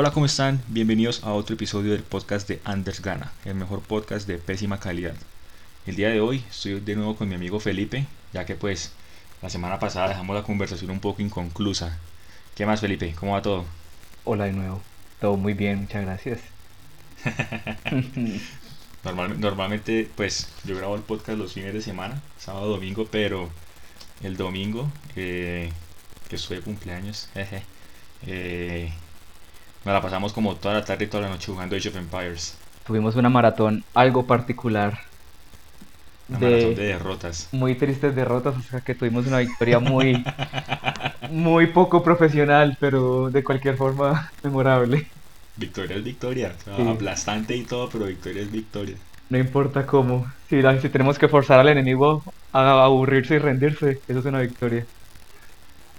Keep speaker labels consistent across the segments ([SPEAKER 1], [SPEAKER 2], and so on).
[SPEAKER 1] Hola, ¿cómo están? Bienvenidos a otro episodio del podcast de Anders Gana, el mejor podcast de pésima calidad. El día de hoy estoy de nuevo con mi amigo Felipe, ya que pues la semana pasada dejamos la conversación un poco inconclusa. ¿Qué más Felipe? ¿Cómo va todo?
[SPEAKER 2] Hola de nuevo. Todo muy bien, muchas gracias.
[SPEAKER 1] normalmente pues yo grabo el podcast los fines de semana, sábado, domingo, pero el domingo, eh, que estoy de cumpleaños, jeje, eh, nos la pasamos como toda la tarde y toda la noche jugando Age of Empires.
[SPEAKER 2] Tuvimos una maratón algo particular.
[SPEAKER 1] Una de, maratón de derrotas.
[SPEAKER 2] Muy tristes derrotas, o sea que tuvimos una victoria muy, muy poco profesional, pero de cualquier forma memorable.
[SPEAKER 1] Victoria es victoria, aplastante y todo, pero victoria es victoria.
[SPEAKER 2] No importa cómo, si, si tenemos que forzar al enemigo a aburrirse y rendirse, eso es una victoria.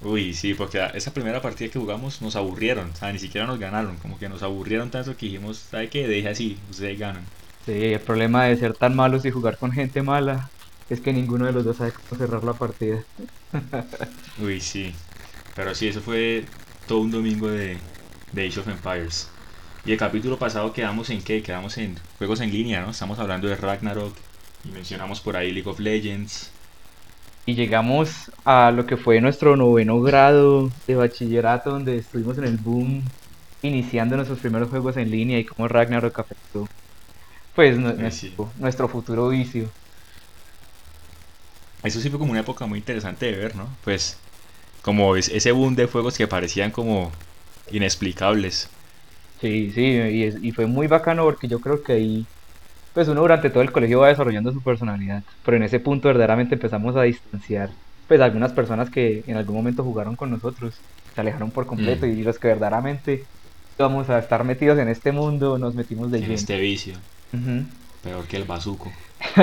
[SPEAKER 1] Uy, sí, porque esa primera partida que jugamos nos aburrieron, o sea, ni siquiera nos ganaron, como que nos aburrieron tanto que dijimos, ¿sabe qué? Deje así, ustedes ganan.
[SPEAKER 2] Sí, el problema de ser tan malos y jugar con gente mala es que ninguno de los dos sabe cómo cerrar la partida.
[SPEAKER 1] Uy, sí, pero sí, eso fue todo un domingo de, de Age of Empires. Y el capítulo pasado quedamos en qué? Quedamos en juegos en línea, ¿no? Estamos hablando de Ragnarok y mencionamos por ahí League of Legends
[SPEAKER 2] y llegamos a lo que fue nuestro noveno grado de bachillerato, donde estuvimos en el boom, iniciando nuestros primeros juegos en línea y cómo Ragnarok afectó pues nuestro, futuro vicio.
[SPEAKER 1] Eso sí fue como una época muy interesante de ver, ¿no? Pues como ese boom de juegos que parecían como inexplicables.
[SPEAKER 2] Sí, sí, y, y fue muy bacano porque yo creo que ahí pues uno durante todo el colegio va desarrollando su personalidad, pero en ese punto verdaderamente empezamos a distanciar, pues algunas personas que en algún momento jugaron con nosotros se alejaron por completo mm. y los que verdaderamente íbamos a estar metidos en este mundo nos metimos de
[SPEAKER 1] en este vicio. Peor que el bazuco.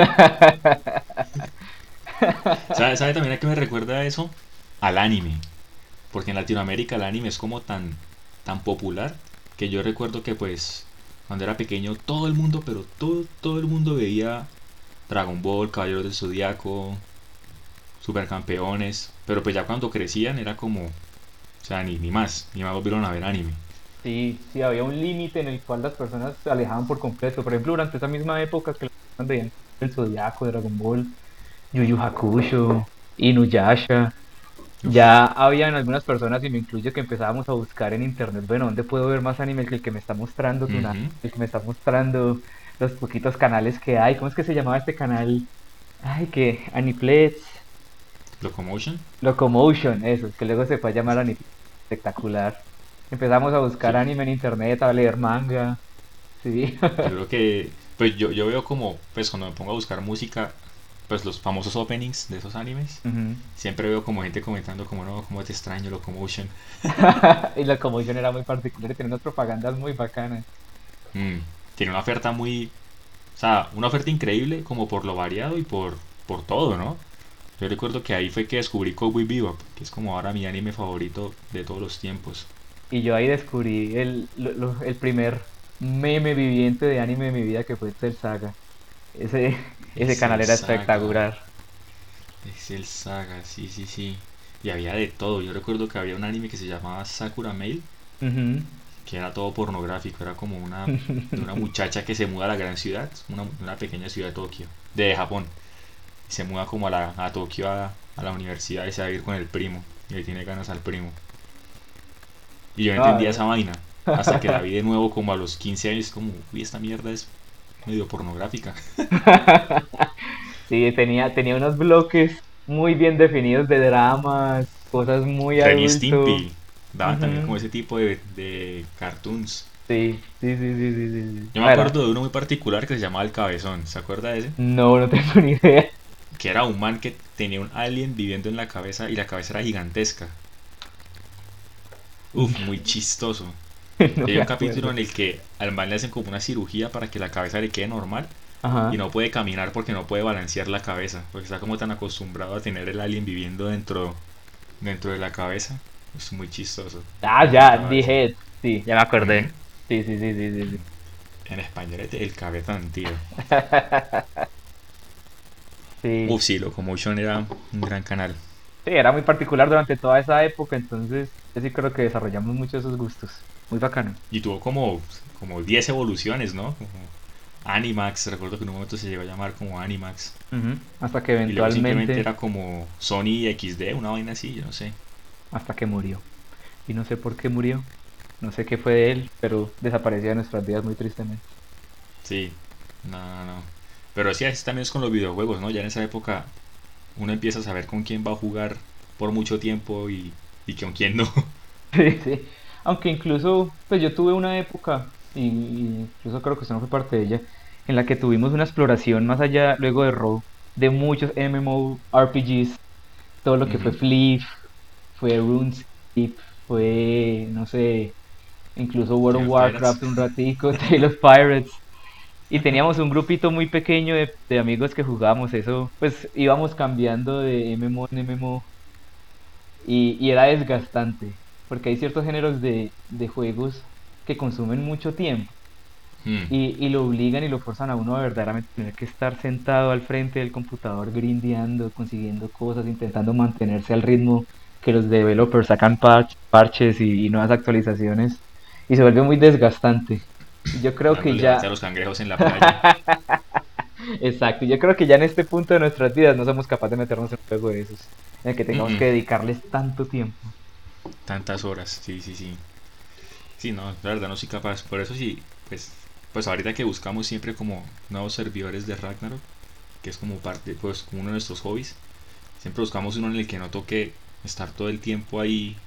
[SPEAKER 1] ¿Sabe, ¿Sabe también a qué me recuerda eso? Al anime. Porque en Latinoamérica el anime es como tan, tan popular que yo recuerdo que pues cuando era pequeño, todo el mundo, pero todo, todo el mundo veía Dragon Ball, Caballeros del Zodiaco, Supercampeones. Pero pues ya cuando crecían era como, o sea, ni, ni más, ni más volvieron a ver anime.
[SPEAKER 2] Sí, sí, había un límite en el cual las personas se alejaban por completo. Por ejemplo, durante esa misma época que veían el Zodiaco, Dragon Ball, Yu Yu Hakusho, Inuyasha, ya habían algunas personas, y me incluye, que empezábamos a buscar en internet, bueno, ¿dónde puedo ver más anime que el que me está mostrando el que me está mostrando los poquitos canales que hay? ¿Cómo es que se llamaba este canal? Ay, que Aniplex.
[SPEAKER 1] Locomotion.
[SPEAKER 2] Locomotion, eso, que luego se fue a llamar Aniplex. Espectacular. Empezamos a buscar anime en internet, a leer manga. Sí.
[SPEAKER 1] Yo creo que, pues yo, yo veo como, pues cuando me pongo a buscar música, pues los famosos openings de esos animes, siempre veo como gente comentando como no, como te extraño Locomotion.
[SPEAKER 2] y Locomotion era muy particular, tiene unas propagandas muy bacanas.
[SPEAKER 1] Mm, tiene una oferta muy, o sea, una oferta increíble como por lo variado y por, por todo, ¿no? Yo recuerdo que ahí fue que descubrí Cowboy Bebop, que es como ahora mi anime favorito de todos los tiempos.
[SPEAKER 2] Y yo ahí descubrí el, el primer meme viviente de anime de mi vida que fue el Saga. Ese, ese canal era espectacular.
[SPEAKER 1] Es el Saga, sí, sí, sí. Y había de todo. Yo recuerdo que había un anime que se llamaba Sakura Mail. Que era todo pornográfico. Era como una, una muchacha que se muda a la gran ciudad. Una, una pequeña ciudad de Tokio. De Japón. Se muda como a, la, a Tokio a, la universidad y se va a ir con el primo. Y le tiene ganas al primo. Y yo no entendía esa vaina. Hasta que la vi de nuevo como a los 15 años. Como, uy, esta mierda es medio pornográfica.
[SPEAKER 2] sí, tenía, tenía unos bloques muy bien definidos de dramas, cosas muy
[SPEAKER 1] Ren Stimpy daban también como ese tipo de, de cartoons.
[SPEAKER 2] Sí, sí, sí, sí, sí,
[SPEAKER 1] Yo me acuerdo de uno muy particular que se llamaba El Cabezón, ¿se acuerda de ese?
[SPEAKER 2] No, no tengo ni idea.
[SPEAKER 1] Que era un man que tenía un alien viviendo en la cabeza y la cabeza era gigantesca. Uf, muy chistoso. Hay un capítulo en el que al man le hacen como una cirugía para que la cabeza le quede normal y no puede caminar porque no puede balancear la cabeza, porque está como tan acostumbrado a tener el alien viviendo dentro, dentro de la cabeza. Es muy chistoso.
[SPEAKER 2] Ah, ya, dije, sí, ya me acordé. Sí, sí, sí, sí, sí.
[SPEAKER 1] En español es el cabezón, tío.
[SPEAKER 2] sí.
[SPEAKER 1] Uf, sí, Locomotion era un gran canal.
[SPEAKER 2] Sí, era muy particular durante toda esa época, entonces Yo sí creo que desarrollamos mucho esos gustos. Muy bacano.
[SPEAKER 1] Y tuvo como, como 10 evoluciones, ¿no? Como Animax, recuerdo que en un momento se llegó a llamar como Animax.
[SPEAKER 2] Hasta que eventualmente...
[SPEAKER 1] Y era como Sony XD, una vaina así, yo no sé.
[SPEAKER 2] Hasta que murió. Y no sé por qué murió. No sé qué fue de él, pero desapareció de nuestras vidas muy tristemente.
[SPEAKER 1] Sí, no, no, no. Pero sí, así también es con los videojuegos, ¿no? Ya en esa época uno empieza a saber con quién va a jugar por mucho tiempo y, y con quién no.
[SPEAKER 2] Sí, sí. Aunque incluso, pues yo tuve una época, y, incluso creo que usted no fue parte de ella, en la que tuvimos una exploración más allá, luego de Raw, de muchos MMORPGs, todo lo que fue Flip, fue RuneScape, fue, no sé, incluso World of Warcraft un ratico, Tale of Pirates. Y teníamos un grupito muy pequeño de, de, amigos que jugábamos eso, pues íbamos cambiando de MMO en MMO y, y era desgastante, porque hay ciertos géneros de, de juegos que consumen mucho tiempo hmm. y, y, lo obligan y lo forzan a uno a verdaderamente tener que estar sentado al frente del computador grindeando, consiguiendo cosas, intentando mantenerse al ritmo que los developers sacan parches y, nuevas actualizaciones y se vuelve muy desgastante. Yo creo que ya...
[SPEAKER 1] los cangrejos en la playa.
[SPEAKER 2] Exacto, yo creo que ya en este punto de nuestras vidas no somos capaces de meternos en un juego de esos, en el que tengamos que dedicarles tanto tiempo.
[SPEAKER 1] Tantas horas, sí, sí, sí. Sí, no, la verdad no soy capaz. Por eso sí, pues, pues ahorita que buscamos siempre como nuevos servidores de Ragnarok, que es como parte, pues como uno de nuestros hobbies, siempre buscamos uno en el que no toque estar todo el tiempo ahí,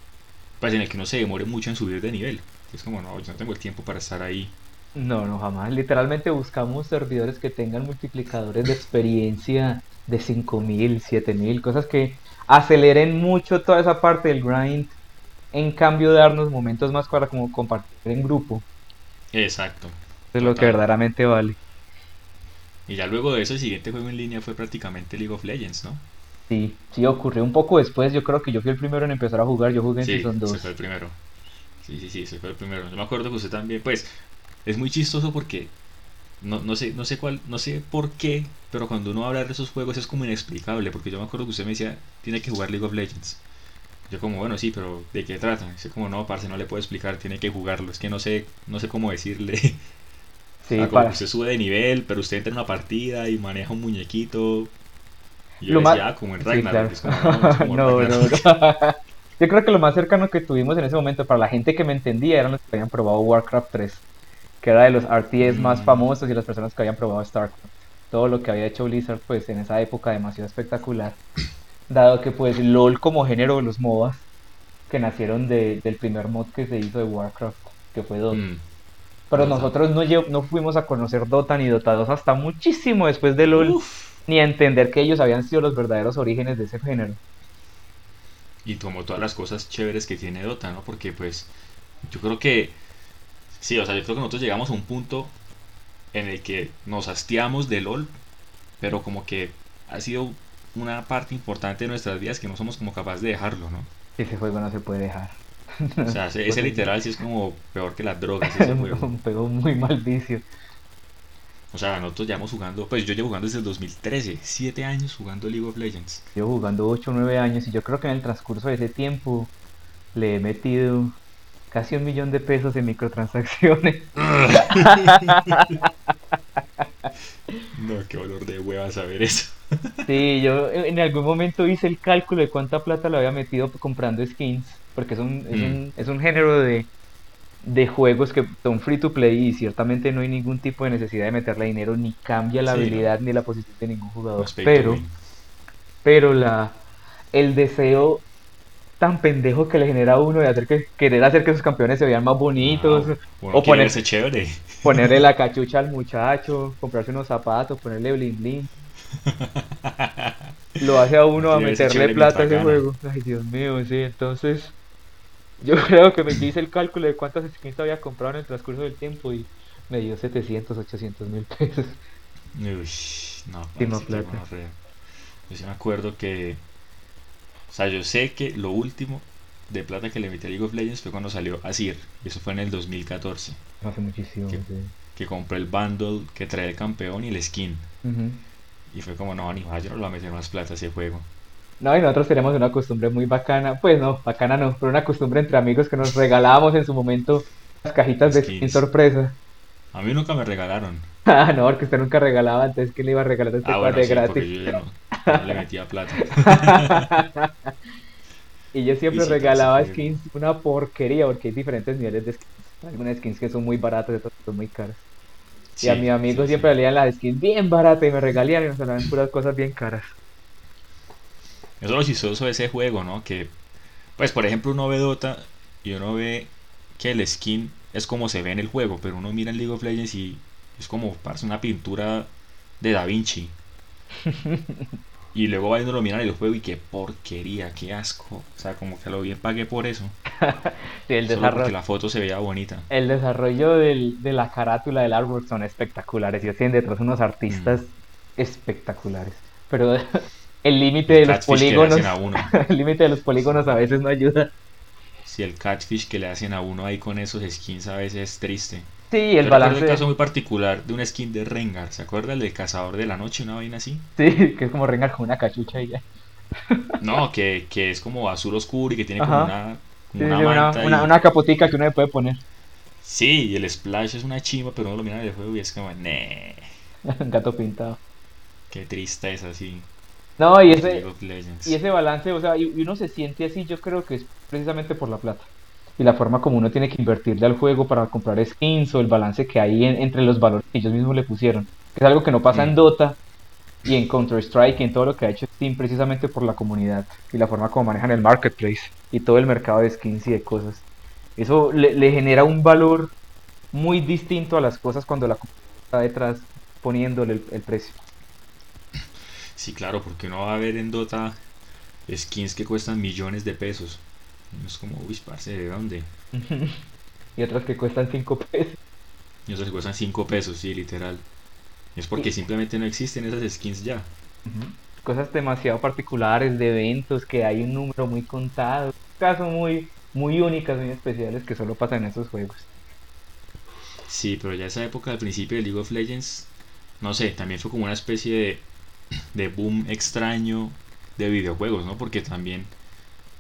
[SPEAKER 1] pues en el que no se demore mucho en subir de nivel. Es como, no, yo no tengo el tiempo para estar ahí.
[SPEAKER 2] No, no, jamás. Literalmente buscamos servidores que tengan multiplicadores de experiencia de 5000, 7000, cosas que aceleren mucho toda esa parte del grind, en cambio darnos momentos más para como compartir en grupo.
[SPEAKER 1] Exacto.
[SPEAKER 2] Es lo que verdaderamente vale.
[SPEAKER 1] Y ya luego de eso, el siguiente juego en línea fue prácticamente League of Legends, ¿no?
[SPEAKER 2] Sí, sí, ocurrió un poco después. Yo creo que yo fui el primero en empezar a jugar. Yo jugué en
[SPEAKER 1] sí,
[SPEAKER 2] Season 2.
[SPEAKER 1] Sí, fue el primero. Sí, sí, sí, ese fue el primero. Yo me acuerdo que usted también, pues, es muy chistoso porque no, no sé, no sé cuál, no sé por qué, pero cuando uno habla de esos juegos es como inexplicable, porque yo me acuerdo que usted me decía, tiene que jugar League of Legends. Yo como, bueno, sí, pero ¿de qué trata? Dice como, no, parce, no le puedo explicar, tiene que jugarlo. Es que no sé, no sé cómo decirle. Sí, como usted sube de nivel, pero usted entra en una partida y maneja un muñequito yo lo decía, ah, como en Ragnarok.
[SPEAKER 2] no, no, no, Yo creo que lo más cercano que tuvimos en ese momento para la gente que me entendía eran los que habían probado Warcraft 3, que era de los RTS más mm. famosos y las personas que habían probado StarCraft. Todo lo que había hecho Blizzard pues en esa época demasiado espectacular. Dado que pues LOL como género de los MOBAs que nacieron de, del primer mod que se hizo de Warcraft, que fue Dota. Mm. Pero nosotros no, no fuimos a conocer Dota ni Dota 2 hasta muchísimo después de LOL ni a entender que ellos habían sido los verdaderos orígenes de ese género.
[SPEAKER 1] Y como todas las cosas chéveres que tiene Dota, ¿no? Porque pues yo creo que, sí, o sea, yo creo que nosotros llegamos a un punto en el que nos hastiamos de LOL, pero como que ha sido una parte importante de nuestras vidas que no somos como capaces de dejarlo, ¿no?
[SPEAKER 2] Ese juego no se puede dejar.
[SPEAKER 1] O sea, ese, literal sí es como peor que las drogas. Ese juego.
[SPEAKER 2] un, pegó muy mal vicio.
[SPEAKER 1] O sea, nosotros llevamos jugando, pues yo llevo jugando desde el 2013, 7 años jugando League of Legends.
[SPEAKER 2] Llevo jugando 8 o 9 años y yo creo que en el transcurso de ese tiempo le he metido casi un millón de pesos en microtransacciones.
[SPEAKER 1] no, qué dolor de hueva saber eso.
[SPEAKER 2] sí, yo en algún momento hice el cálculo de cuánta plata le había metido comprando skins, porque es un, es mm. un, es un género de de juegos que son free to play y ciertamente no hay ningún tipo de necesidad de meterle dinero ni cambia la habilidad ni la posición de ningún jugador. Pero, pero la el deseo tan pendejo que le genera a uno de hacer que querer hacer que sus campeones se vean más bonitos
[SPEAKER 1] o ponerse chévere.
[SPEAKER 2] ponerle la cachucha al muchacho, comprarse unos zapatos, ponerle bling bling. Lo hace a uno a meterle plata a ese juego. Ay, Dios mío, sí, entonces yo creo que me hice el cálculo de cuántas skins había comprado en el transcurso del tiempo y me dio 700, 800 mil pesos.
[SPEAKER 1] Uy, no, plata. Yo sí me acuerdo que. O sea, yo sé que lo último de plata que le metí a League of Legends fue cuando salió Asir. Y eso fue en el 2014.
[SPEAKER 2] Hace muchísimo.
[SPEAKER 1] Que, que compré el bundle que trae el campeón y el skin. Y fue como, no, ni más, yo no lo voy a meter más plata a ese juego.
[SPEAKER 2] No, y nosotros tenemos una costumbre muy bacana, pues no, bacana no, pero una costumbre entre amigos que nos regalábamos en su momento las cajitas de skin sorpresa.
[SPEAKER 1] A mí nunca me regalaron.
[SPEAKER 2] Ah, no, porque usted nunca regalaba, antes que le iba a regalar este ah, de gratis.
[SPEAKER 1] Yo no, le metía plata.
[SPEAKER 2] y yo siempre regalaba skins, una porquería, porque hay diferentes niveles de skins. Algunas skins que son muy baratas y otras son muy caras. y a mi amigo siempre le las skins bien baratas y me regalían y nos daban puras cosas bien caras.
[SPEAKER 1] Eso es lo chistoso de ese juego, ¿no? Que, pues, por ejemplo, uno ve Dota y uno ve que el skin es como se ve en el juego, pero uno mira en League of Legends y es como parece una pintura de Da Vinci. y luego va y lo miran en el juego y qué porquería, qué asco. O sea, como que lo bien pagué por eso.
[SPEAKER 2] sí, el desarrollo,
[SPEAKER 1] porque la foto se veía bonita.
[SPEAKER 2] El desarrollo del, de la carátula del artwork son espectaculares. Y tienen detrás unos artistas mm. espectaculares. Pero el límite de los polígonos. el límite de los polígonos a veces no ayuda.
[SPEAKER 1] Si el catfish que le hacen a uno ahí con esos skins a veces es triste.
[SPEAKER 2] Sí, el balance.
[SPEAKER 1] Es un caso muy particular de un skin de Rengar. ¿Se acuerda el del cazador de la noche, una vaina así?
[SPEAKER 2] Sí, que es como Rengar con una cachucha y ya.
[SPEAKER 1] No, que, que es como azul oscuro y que tiene como una, una,
[SPEAKER 2] manta una, una, capotica que uno le puede poner.
[SPEAKER 1] Sí, y el splash es una chimba, pero uno lo mira el juego y es como, nee.
[SPEAKER 2] Gato pintado.
[SPEAKER 1] Qué triste es así.
[SPEAKER 2] No, y ese, y ese balance, o sea, y uno se siente así, yo creo que es precisamente por la plata. Y la forma como uno tiene que invertirle al juego para comprar skins o el balance que hay entre los valores que ellos mismos le pusieron. es algo que no pasa en. Dota y en Counter-Strike y en todo lo que ha hecho Steam precisamente por la comunidad y la forma como manejan el marketplace y todo el mercado de skins y de cosas. Eso le, genera un valor muy distinto a las cosas cuando la comunidad está detrás poniéndole el precio.
[SPEAKER 1] Sí, claro, porque uno va a ver en Dota skins que cuestan millones de pesos. es como, uy, parce, ¿de dónde?
[SPEAKER 2] y otras que cuestan 5 pesos.
[SPEAKER 1] Y otras que cuestan 5 pesos, sí, literal. Es porque simplemente no existen esas skins ya.
[SPEAKER 2] Cosas demasiado particulares de eventos que hay un número muy contado. Casos muy, muy únicas, muy especiales que solo pasan en esos juegos.
[SPEAKER 1] Sí, pero ya esa época, al principio de League of Legends, no sé, también fue como una especie de de boom extraño de videojuegos, ¿no? Porque también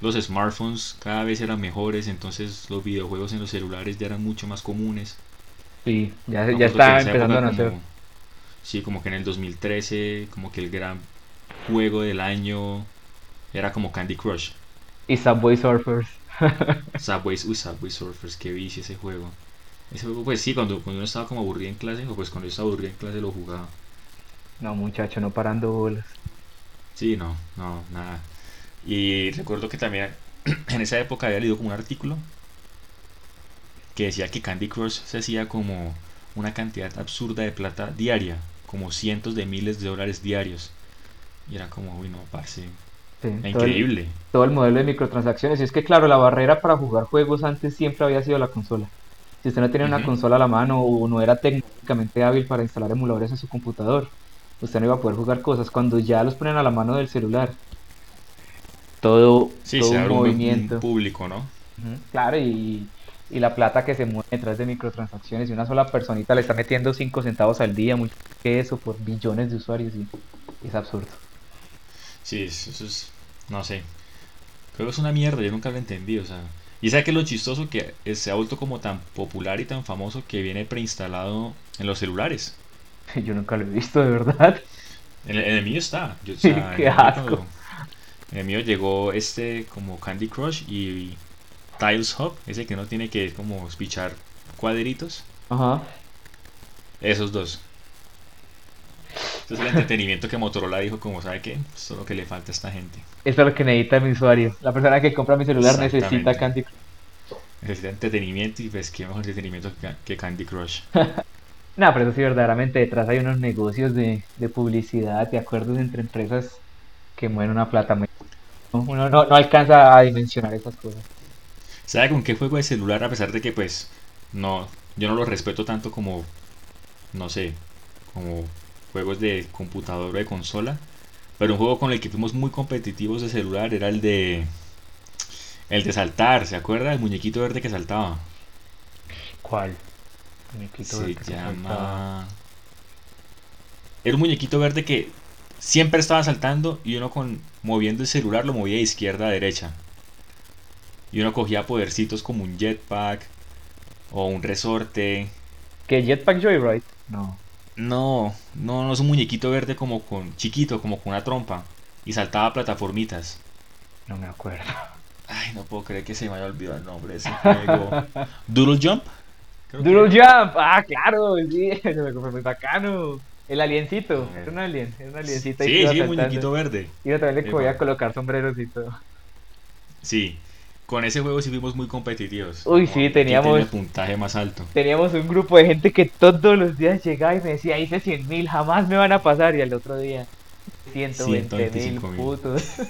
[SPEAKER 1] los smartphones cada vez eran mejores, entonces los videojuegos en los celulares ya eran mucho más comunes.
[SPEAKER 2] Sí, ya, ya está empezando a nacer.
[SPEAKER 1] sí, como que en el 2013, como que el gran juego del año era como Candy Crush.
[SPEAKER 2] Y Subway Surfers.
[SPEAKER 1] Subway, uy, Subway Surfers, qué vicio ese juego. Ese juego, pues sí, cuando, cuando uno estaba como aburrido en clase, o pues cuando yo estaba aburrido en clase lo jugaba.
[SPEAKER 2] No, muchacho, no parando bolas.
[SPEAKER 1] Sí, no, no, nada. Y recuerdo que también en esa época había leído como un artículo que decía que Candy Crush se hacía como una cantidad absurda de plata diaria, como cientos de miles de dólares diarios. Y era como, uy, no, parce. increíble.
[SPEAKER 2] todo el modelo de microtransacciones. Y es que, claro, la barrera para jugar juegos antes siempre había sido la consola. Si usted no tenía una consola a la mano o no era técnicamente hábil para instalar emuladores en su computador, usted no iba a poder jugar cosas cuando ya los ponen a la mano del celular. Todo,
[SPEAKER 1] sí, todo un movimiento. público, ¿no?
[SPEAKER 2] claro, y, la plata que se mueve detrás de microtransacciones y una sola personita le está metiendo 5 centavos al día, mucho que eso por billones de usuarios y es absurdo.
[SPEAKER 1] Sí, eso es, no sé, creo que es una mierda, yo nunca lo entendí, o sea, y sabe que lo chistoso que se ha vuelto como tan popular y tan famoso que viene preinstalado en los celulares.
[SPEAKER 2] Yo nunca lo he visto, de verdad.
[SPEAKER 1] En el, mío está. Yo, Qué asco. En el mío llegó este como Candy Crush y Tiles Hub, ese que no tiene que como pichar cuadritos. Ajá. Esos dos. Este es el entretenimiento que Motorola dijo como, ¿sabe qué? Esto es lo que le falta a esta gente.
[SPEAKER 2] Eso es lo que necesita mi usuario. La persona que compra mi celular necesita Candy Crush.
[SPEAKER 1] Necesita entretenimiento y pues qué mejor entretenimiento que Candy Crush.
[SPEAKER 2] No, pero eso sí, verdaderamente detrás hay unos negocios de, publicidad, de acuerdos entre empresas que mueven una plata muy... Uno no, alcanza a dimensionar esas cosas.
[SPEAKER 1] ¿Sabe con qué juego de celular? A pesar de que pues no, yo no lo respeto tanto como, no sé, como juegos de computador o de consola. Pero un juego con el que fuimos muy competitivos de celular era el de... El de saltar, ¿se acuerda? El muñequito verde que saltaba.
[SPEAKER 2] ¿Cuál?
[SPEAKER 1] Se llama. Era un muñequito verde que siempre estaba saltando y uno con moviendo el celular lo movía de izquierda a derecha. Y uno cogía podercitos como un jetpack o un resorte.
[SPEAKER 2] ¿Qué jetpack Joyride? No.
[SPEAKER 1] No, no, no es un muñequito verde como con chiquito, como con una trompa y saltaba plataformitas.
[SPEAKER 2] No me acuerdo.
[SPEAKER 1] Ay, no puedo creer que se me haya olvidado el nombre de ese juego. Doodle Jump.
[SPEAKER 2] Doodle Jump, ah, claro, sí, se me fue muy bacano. El aliencito, era un alien, era un aliencito.
[SPEAKER 1] Sí, sí, un muñequito verde.
[SPEAKER 2] Y también le podía colocar sombreros y todo.
[SPEAKER 1] Sí, con ese juego sí fuimos muy competitivos.
[SPEAKER 2] Uy, sí, teníamos.
[SPEAKER 1] el puntaje más alto.
[SPEAKER 2] Teníamos un grupo de gente que todos los días llegaba y me decía, hice 100 mil, jamás me van a pasar. Y al otro día, 120 mil putos.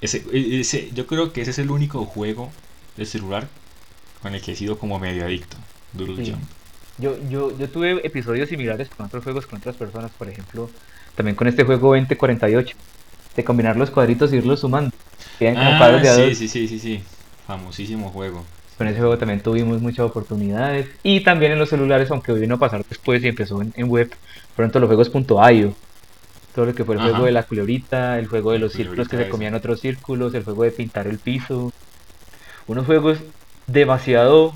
[SPEAKER 1] ese, ese, yo creo que ese es el único juego de celular con el que he sido como medio adicto. Doodle Jump.
[SPEAKER 2] Yo, yo, yo tuve episodios similares con otros juegos con otras personas, por ejemplo, también con este juego 2048, de combinar los cuadritos y irlos sumando.
[SPEAKER 1] Ah, sí, sí, sí, sí, sí, famosísimo juego.
[SPEAKER 2] Con ese juego también tuvimos muchas oportunidades. Y también en los celulares, aunque vino a pasar después y empezó en, web, pronto los juegos .io. Todo lo que fue el juego de la culebrita, el juego de los círculos que se comían otros círculos, el juego de pintar el piso. Unos juegos demasiado,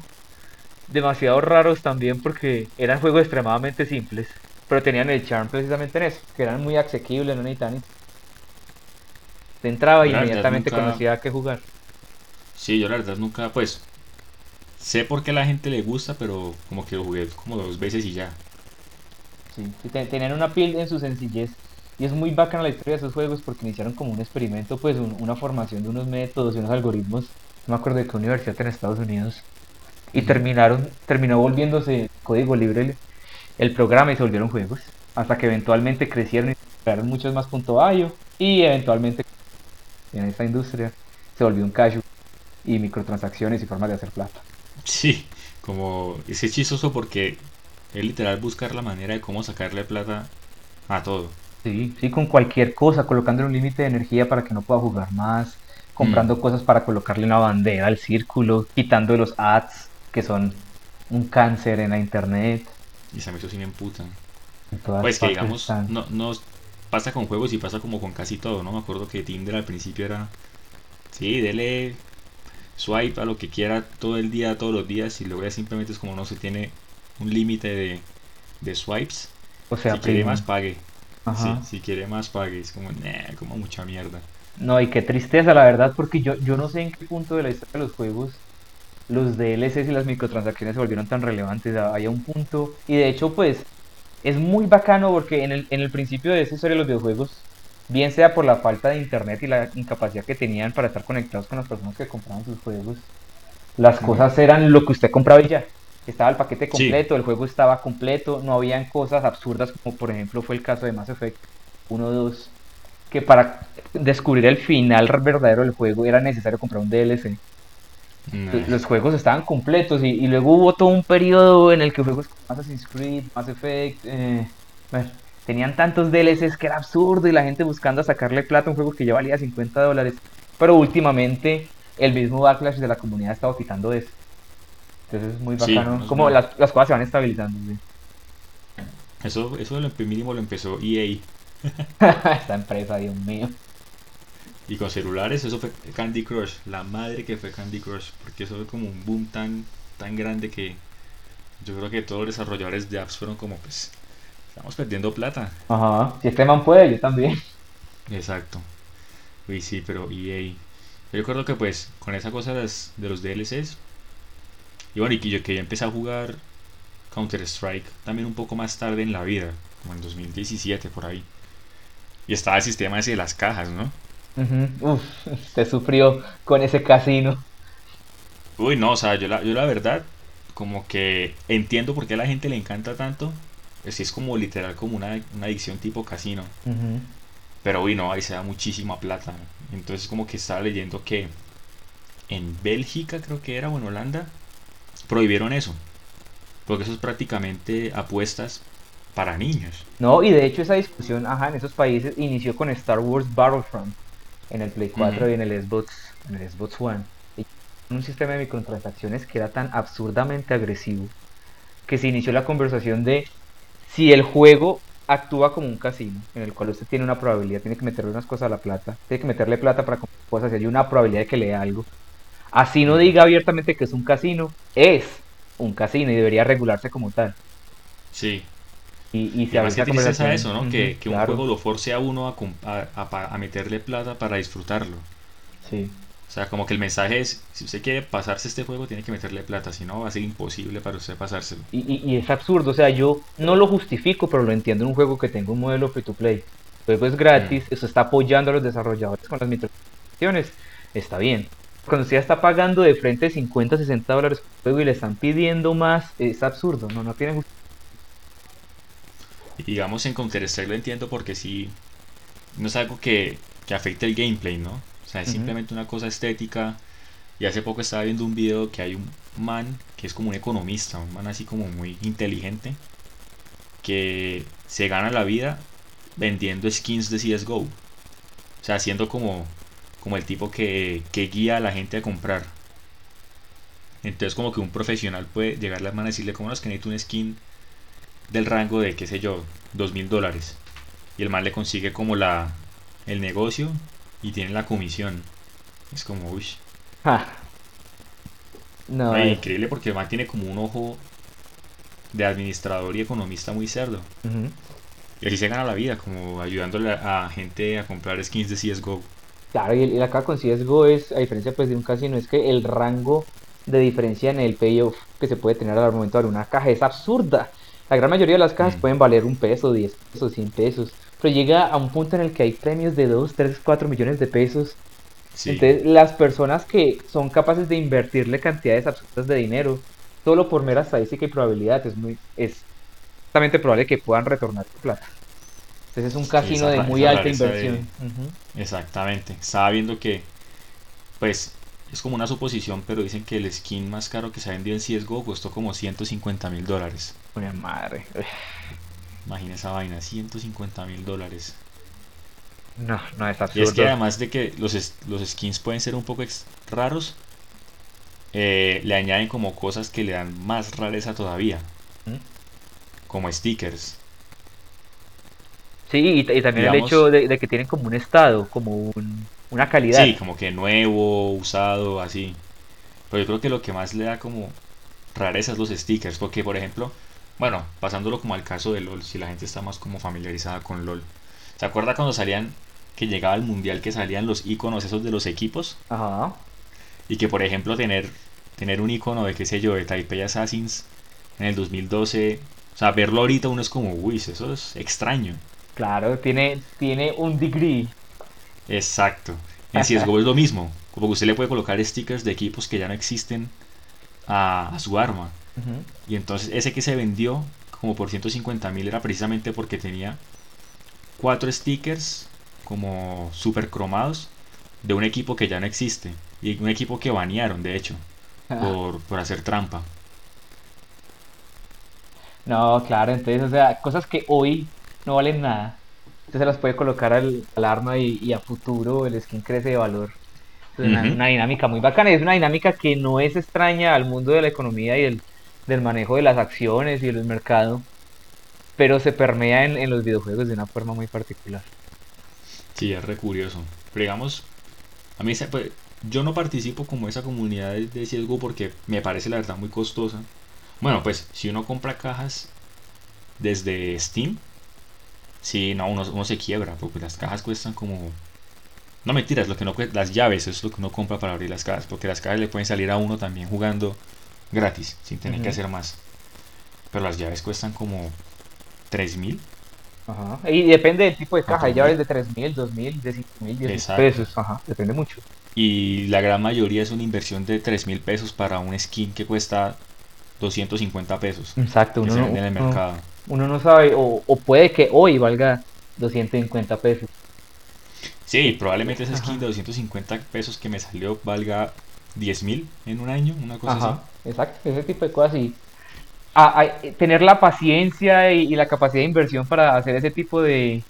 [SPEAKER 2] demasiado raros también porque eran juegos extremadamente simples, pero tenían el charm precisamente en eso, que eran muy asequibles, no necesitaban te entraba y inmediatamente conocía a qué jugar.
[SPEAKER 1] Sí, yo la verdad nunca, pues, sé por qué a la gente le gusta, pero como que lo jugué como dos veces y ya.
[SPEAKER 2] Sí, tenían una piel en su sencillez. Y es muy bacana la historia de esos juegos porque iniciaron como un experimento, pues una formación de unos métodos y unos algoritmos. No me acuerdo de qué universidad en Estados Unidos. Y terminaron, terminó volviéndose código libre el, programa y se volvieron juegos. Hasta que eventualmente crecieron y crearon muchos más .io y eventualmente en esta industria se volvió un cash y microtransacciones y formas de hacer plata.
[SPEAKER 1] Sí, como es chistoso porque es literal buscar la manera de cómo sacarle plata a todo.
[SPEAKER 2] Sí, sí, con cualquier cosa, colocándole un límite de energía para que no pueda jugar más, comprando mm. cosas para colocarle una bandera al círculo, quitando los ads que son un cáncer en la internet.
[SPEAKER 1] Y se me hizo sin emputan. Pues que digamos, no, no, pasa con juegos y pasa como con casi todo, ¿no? Me acuerdo que Tinder al principio era, sí, dele swipe a lo que quiera todo el día, todos los días, y luego ya simplemente es como no se tiene un límite de, de, swipes. O sea, si quiere más pague. si quiere más pague, es como, como mucha mierda.
[SPEAKER 2] No, y qué tristeza, la verdad, porque yo, yo no sé en qué punto de la historia de los juegos los DLCs y las microtransacciones se volvieron tan relevantes. Había un punto, y de hecho, pues, es muy bacano porque en el, en el principio de esa historia de los videojuegos, bien sea por la falta de internet y la incapacidad que tenían para estar conectados con las personas que compraban sus juegos, las cosas eran lo que usted compraba y ya. Estaba el paquete completo, el juego estaba completo, no habían cosas absurdas como por ejemplo fue el caso de Mass Effect 1 2, que para descubrir el final verdadero del juego era necesario comprar un DLC. Los juegos estaban completos y, luego hubo todo un periodo en el que juegos como Assassin's Creed, Mass Effect, eh, tenían tantos DLCs que era absurdo y la gente buscando sacarle plata a un juego que ya valía 50 dólares. Pero últimamente el mismo backlash de la comunidad ha estado quitando eso. Entonces es muy bacano. como las, cosas se van estabilizando.
[SPEAKER 1] Eso, eso lo mínimo lo empezó EA.
[SPEAKER 2] Esta empresa, Dios mío.
[SPEAKER 1] Y con celulares, eso fue Candy Crush, la madre que fue Candy Crush, porque eso fue como un boom tan, tan grande que yo creo que todos los desarrolladores de apps fueron como, pues, estamos perdiendo plata.
[SPEAKER 2] Ajá, si este man puede, yo también.
[SPEAKER 1] Exacto. Uy, sí, pero EA. Yo recuerdo que, pues, con esa cosa de, los DLCs, y bueno, y que yo, que yo empecé a jugar Counter-Strike también un poco más tarde en la vida, como en 2017, por ahí. Y estaba el sistema ese de las cajas, ¿no?
[SPEAKER 2] Uf, te sufrió con ese casino.
[SPEAKER 1] Uy, no, o sea, yo la, yo la verdad, como que entiendo por qué a la gente le encanta tanto. Si es como literal, como una, adicción tipo casino. Pero uy, no, ahí se da muchísima plata. Entonces, como que estaba leyendo que en Bélgica, creo que era, o en Holanda, prohibieron eso. Porque eso es prácticamente apuestas para niños.
[SPEAKER 2] No, y de hecho esa discusión, ajá, en esos países inició con Star Wars Battlefront en el Play 4 y en el Xbox, en el Xbox One. Y un sistema de microtransacciones que era tan absurdamente agresivo que se inició la conversación de si el juego actúa como un casino en el cual usted tiene una probabilidad, tiene que meterle unas cosas a la plata, tiene que meterle plata para comprar cosas y hay una probabilidad de que le dé algo. Así no diga abiertamente que es un casino, es un casino y debería regularse como tal.
[SPEAKER 1] Sí.
[SPEAKER 2] Y, y
[SPEAKER 1] se además que a eso, ¿no? que, que un juego lo force a uno a, a, a meterle plata para disfrutarlo.
[SPEAKER 2] Sí.
[SPEAKER 1] O sea, como que el mensaje es, si usted quiere pasarse este juego, tiene que meterle plata, si no va a ser imposible para usted pasárselo.
[SPEAKER 2] Y, y, es absurdo, o sea, yo no lo justifico, pero lo entiendo en un juego que tenga un modelo free to play. El juego es gratis, mm. eso está apoyando a los desarrolladores con las microtransacciones, está bien. Cuando usted está pagando de frente 50, 60 dólares por juego y le están pidiendo más, es absurdo, no, no tiene justificación.
[SPEAKER 1] Y digamos en Counter-Strike lo entiendo porque sí, no es algo que, que afecte el gameplay, ¿no? O sea, es simplemente una cosa estética. Y hace poco estaba viendo un video que hay un man que es como un economista, un man así como muy inteligente, que se gana la vida vendiendo skins de CSGO. O sea, siendo como, como el tipo que, que guía a la gente a comprar. Entonces como que un profesional puede llegarle a la mano y decirle, ¿cómo no es que necesito un skin del rango de, qué sé yo, dos mil dólares? Y el man le consigue como la, el negocio y tienen la comisión. Es como, uy. No, es... Increíble porque el tiene como un ojo de administrador y economista muy cerdo. Y así se gana la vida, como ayudándole a, gente a comprar skins de CSGO.
[SPEAKER 2] Claro, y, el, acá con CSGO es, a diferencia pues de un casino, es que el rango de diferencia en el payoff que se puede tener al momento de una caja es absurda. La gran mayoría de las cajas mm. pueden valer un peso, 10 pesos, 100 pesos pero llega a un punto en el que hay premios de 2, 3, 4 millones de pesos. Entonces, las personas que son capaces de invertirle cantidades absurdas de dinero, solo por mera estadística y probabilidad, es muy es probable que puedan retornar su plata. Entonces, es un casino de muy alta inversión.
[SPEAKER 1] Exactamente. Estaba viendo que, pues, es como una suposición, pero dicen que el skin más caro que se ha vendido en CSGO costó como 150 mil dólares.
[SPEAKER 2] Una madre.
[SPEAKER 1] Imagina esa vaina, 150 mil dólares.
[SPEAKER 2] No, no es absurdo.
[SPEAKER 1] Y es que además de que los, los skins pueden ser un poco raros, eh, le añaden como cosas que le dan más rareza todavía. ¿Mm? Como stickers.
[SPEAKER 2] Sí, y, también el hecho de, que tienen como un estado, como una calidad.
[SPEAKER 1] Sí, como que nuevo, usado, así. Pero yo creo que lo que más le da como rareza es los stickers, porque por ejemplo, bueno, pasándolo como al caso de LOL, si la gente está más como familiarizada con LOL. ¿Se acuerda cuando salían, que llegaba el mundial, que salían los iconos esos de los equipos? Ajá. Y que por ejemplo tener, tener un icono de qué sé yo, de Taipei Assassins en el 2012, o sea, verlo ahorita uno es como, uy, eso es extraño.
[SPEAKER 2] Claro, tiene, tiene un degree.
[SPEAKER 1] Exacto. En CSGO es lo mismo, como que usted le puede colocar stickers de equipos que ya no existen a, a su arma. Y entonces ese que se vendió como por 150 mil era precisamente porque tenía cuatro stickers como super cromados de un equipo que ya no existe. Y un equipo que banearon, de hecho, ah. por, hacer trampa.
[SPEAKER 2] No, claro, entonces, o sea, cosas que hoy no valen nada. Usted se las puede colocar al, arma y, a futuro el skin crece de valor. Es una, una, dinámica muy bacana. Es una dinámica que no es extraña al mundo de la economía y el, del manejo de las acciones y del mercado, pero se permea en, los videojuegos de una forma muy particular.
[SPEAKER 1] Sí, es re curioso. Pero digamos, a mí pues, yo no participo como esa comunidad de CSGO porque me parece la verdad muy costosa. Bueno, pues si uno compra cajas desde Steam, sí, no, uno, uno se quiebra porque las cajas cuestan como... No mentiras, lo que no las llaves es lo que uno compra para abrir las cajas, porque las cajas le pueden salir a uno también jugando gratis, sin tener que hacer más. Pero las llaves cuestan como 3000.
[SPEAKER 2] Ajá. Y depende del tipo de caja. Hay llaves de 3000, 2000, de 5000, 10 pesos. Ajá, depende mucho.
[SPEAKER 1] Y la gran mayoría es una inversión de 3000 pesos para un skin que cuesta 250 pesos.
[SPEAKER 2] Exacto,
[SPEAKER 1] uno, en el mercado.
[SPEAKER 2] Uno no sabe, o, o, puede que hoy valga 250 pesos.
[SPEAKER 1] Sí, probablemente ese skin de 250 pesos que me salió valga 10.000 en un año, una cosa así.
[SPEAKER 2] Exacto, ese tipo de cosas y tener la paciencia y, la capacidad de inversión para hacer ese tipo de,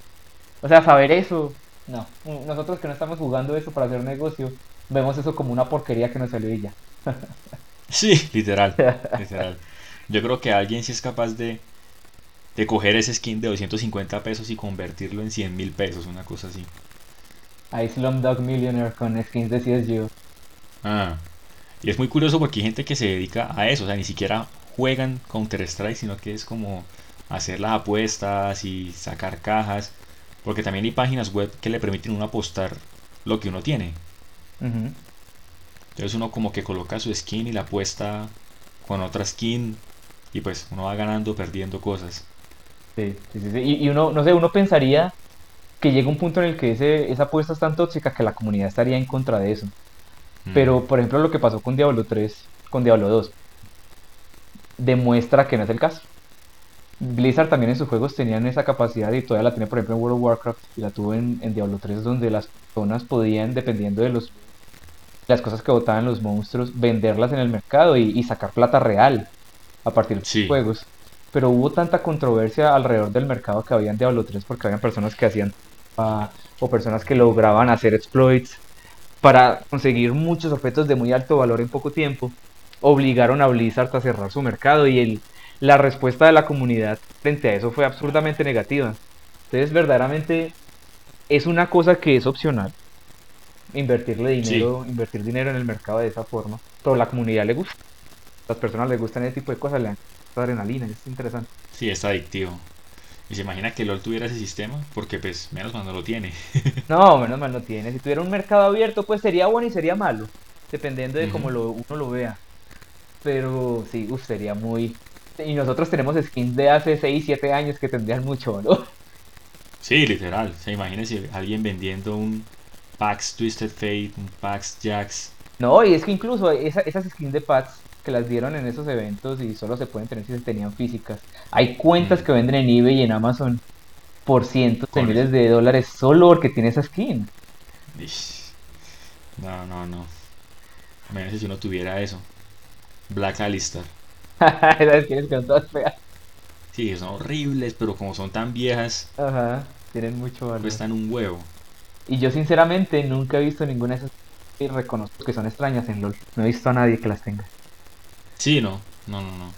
[SPEAKER 2] o sea, saber eso. No, nosotros que no estamos jugando eso para hacer negocio, vemos eso como una porquería que nos salió y ya.
[SPEAKER 1] sí, literal, literal. Yo creo que alguien sí es capaz de de coger ese skin de 250 pesos y convertirlo en 100 mil pesos, una cosa así.
[SPEAKER 2] Hay Slumdog Millionaire con skins de CSGO.
[SPEAKER 1] Ah, y es muy curioso porque hay gente que se dedica a eso, o sea, ni siquiera juegan Counter-Strike, sino que es como hacer las apuestas y sacar cajas, porque también hay páginas web que le permiten uno apostar lo que uno tiene. Entonces uno como que coloca su skin y la apuesta con otra skin y pues uno va ganando, perdiendo cosas.
[SPEAKER 2] Sí, sí, sí. Y, uno, no sé, uno pensaría que llega un punto en el que ese, esa apuesta es tan tóxica que la comunidad estaría en contra de eso. Mm. Pero, por ejemplo, lo que pasó con Diablo 3, con Diablo 2, demuestra que no es el caso. Blizzard también en sus juegos tenían esa capacidad y todavía la tiene, por ejemplo, en World of Warcraft y la tuvo en, Diablo 3, donde las personas podían, dependiendo de los las cosas que votaban los monstruos, venderlas en el mercado y, sacar plata real a partir de los juegos pero hubo tanta controversia alrededor del mercado que había en Diablo 3 porque había personas que hacían o personas que lograban hacer exploits para conseguir muchos objetos de muy alto valor en poco tiempo. Obligaron a Blizzard a cerrar su mercado y el, la respuesta de la comunidad frente a eso fue absurdamente negativa. Entonces, verdaderamente es una cosa que es opcional. Invertirle dinero, invertir dinero en el mercado de esa forma. Pero la comunidad le gusta. Las personas les gustan ese tipo de cosas, le dan adrenalina, es interesante.
[SPEAKER 1] Sí, es adictivo. Y se imagina que LOL tuviera ese sistema, porque pues menos mal no lo tiene.
[SPEAKER 2] no, menos mal no tiene. Si tuviera un mercado abierto, pues sería bueno y sería malo, dependiendo de cómo lo, uno lo vea. Pero sí, uff, sería muy... Y nosotros tenemos skins de hace 6, 7 años que tendrían mucho ¿no?
[SPEAKER 1] Sí, literal. Se imagina si alguien vendiendo un Pax Twisted Fate, un Pax Jax.
[SPEAKER 2] No, y es que incluso esas skins de Pax que las dieron en esos eventos y solo se pueden tener si se tenían físicas. Hay cuentas mm. que venden en eBay y en Amazon por cientos de miles de dólares solo porque tiene esa skin.
[SPEAKER 1] No, no, no. Imagínate si uno tuviera eso. Black Alistair.
[SPEAKER 2] Esas skins son todas feas.
[SPEAKER 1] Sí, son horribles, pero como son tan viejas.
[SPEAKER 2] Ajá, tienen mucho valor.
[SPEAKER 1] Cuestan un huevo.
[SPEAKER 2] Y yo sinceramente nunca he visto ninguna de esas y reconozco que son extrañas en LOL. No he visto a nadie que las tenga.
[SPEAKER 1] Sí, no, no, no, no.